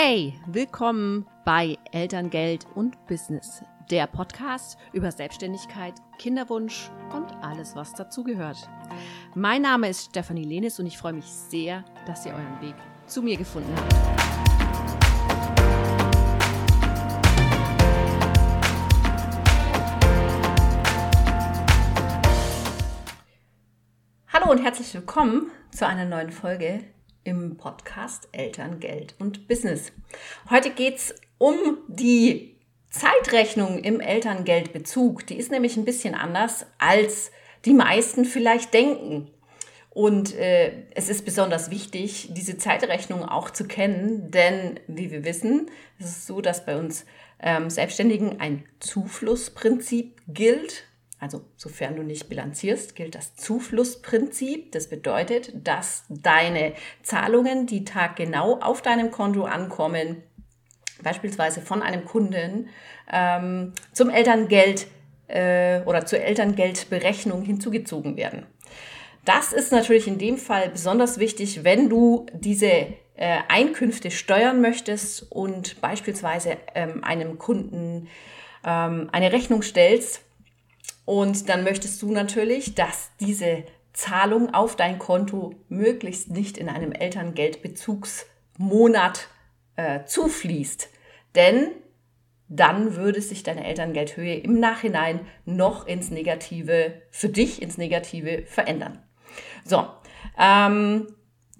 Hey, willkommen bei Elterngeld und Business, der Podcast über Selbstständigkeit, Kinderwunsch und alles, was dazugehört. Mein Name ist Stefanie Lenis und ich freue mich sehr, dass ihr euren Weg zu mir gefunden habt. Hallo und herzlich willkommen zu einer neuen Folge im Podcast Eltern, Geld und Business. Heute geht es um die Zeitrechnung im Elterngeldbezug. Die ist nämlich ein bisschen anders, als die meisten vielleicht denken. Und äh, es ist besonders wichtig, diese Zeitrechnung auch zu kennen, denn wie wir wissen, ist es so, dass bei uns ähm, Selbstständigen ein Zuflussprinzip gilt. Also sofern du nicht bilanzierst, gilt das Zuflussprinzip. Das bedeutet, dass deine Zahlungen, die taggenau auf deinem Konto ankommen, beispielsweise von einem Kunden, ähm, zum Elterngeld äh, oder zur Elterngeldberechnung hinzugezogen werden. Das ist natürlich in dem Fall besonders wichtig, wenn du diese äh, Einkünfte steuern möchtest und beispielsweise ähm, einem Kunden ähm, eine Rechnung stellst und dann möchtest du natürlich, dass diese Zahlung auf dein Konto möglichst nicht in einem Elterngeldbezugsmonat äh, zufließt. Denn dann würde sich deine Elterngeldhöhe im Nachhinein noch ins Negative, für dich ins Negative verändern. So, ähm,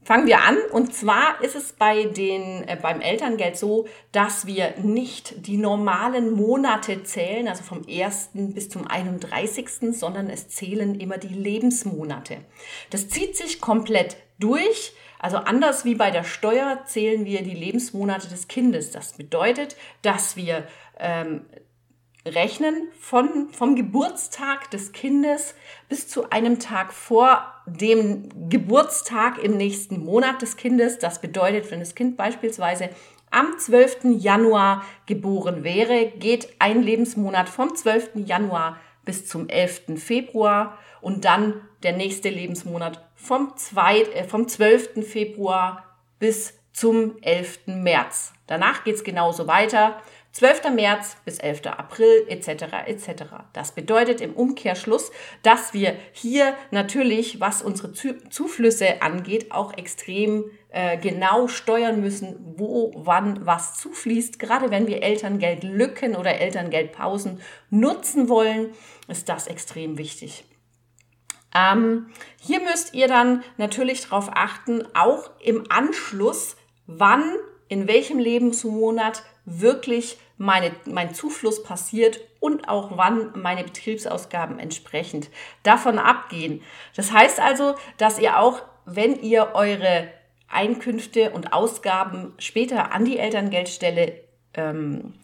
Fangen wir an. Und zwar ist es bei den, äh, beim Elterngeld so, dass wir nicht die normalen Monate zählen, also vom 1. bis zum 31., sondern es zählen immer die Lebensmonate. Das zieht sich komplett durch. Also anders wie bei der Steuer zählen wir die Lebensmonate des Kindes. Das bedeutet, dass wir ähm, rechnen von, vom Geburtstag des Kindes bis zu einem Tag vor dem Geburtstag im nächsten Monat des Kindes. Das bedeutet, wenn das Kind beispielsweise am 12. Januar geboren wäre, geht ein Lebensmonat vom 12. Januar bis zum 11. Februar und dann der nächste Lebensmonat vom, 2, äh, vom 12. Februar bis zum 11. März. Danach geht es genauso weiter. 12. März bis 11. April etc. etc. Das bedeutet im Umkehrschluss, dass wir hier natürlich, was unsere Zuflüsse angeht, auch extrem äh, genau steuern müssen, wo, wann was zufließt. Gerade wenn wir Elterngeldlücken oder Elterngeldpausen nutzen wollen, ist das extrem wichtig. Ähm, hier müsst ihr dann natürlich darauf achten, auch im Anschluss, wann, in welchem Lebensmonat wirklich meine, mein Zufluss passiert und auch wann meine Betriebsausgaben entsprechend davon abgehen. Das heißt also, dass ihr auch, wenn ihr eure Einkünfte und Ausgaben später an die Elterngeldstelle ähm,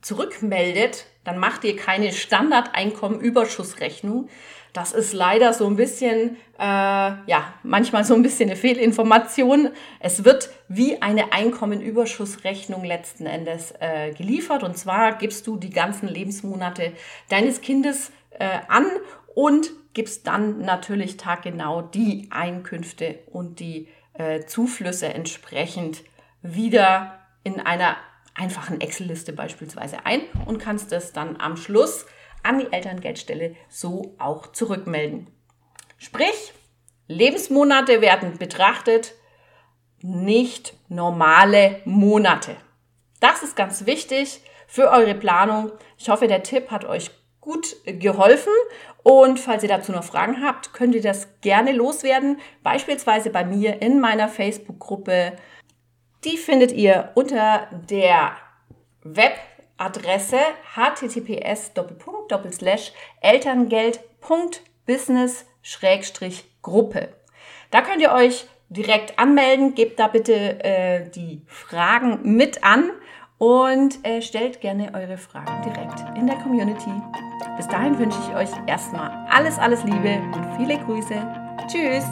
zurückmeldet, dann macht ihr keine Standardeinkommenüberschussrechnung, das ist leider so ein bisschen, äh, ja, manchmal so ein bisschen eine Fehlinformation. Es wird wie eine Einkommenüberschussrechnung letzten Endes äh, geliefert. Und zwar gibst du die ganzen Lebensmonate deines Kindes äh, an und gibst dann natürlich taggenau die Einkünfte und die äh, Zuflüsse entsprechend wieder in einer einfachen Excel-Liste beispielsweise ein und kannst es dann am Schluss an die Elterngeldstelle so auch zurückmelden. Sprich, Lebensmonate werden betrachtet, nicht normale Monate. Das ist ganz wichtig für eure Planung. Ich hoffe, der Tipp hat euch gut geholfen. Und falls ihr dazu noch Fragen habt, könnt ihr das gerne loswerden. Beispielsweise bei mir in meiner Facebook-Gruppe. Die findet ihr unter der Web Adresse https elterngeld.business-gruppe. Da könnt ihr euch direkt anmelden, gebt da bitte äh, die Fragen mit an und äh, stellt gerne eure Fragen direkt in der Community. Bis dahin wünsche ich euch erstmal alles, alles Liebe und viele Grüße. Tschüss!